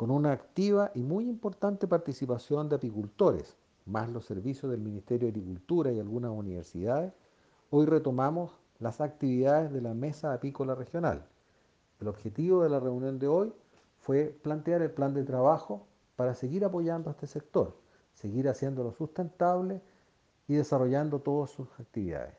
Con una activa y muy importante participación de apicultores, más los servicios del Ministerio de Agricultura y algunas universidades, hoy retomamos las actividades de la Mesa Apícola Regional. El objetivo de la reunión de hoy fue plantear el plan de trabajo para seguir apoyando a este sector, seguir haciéndolo sustentable y desarrollando todas sus actividades.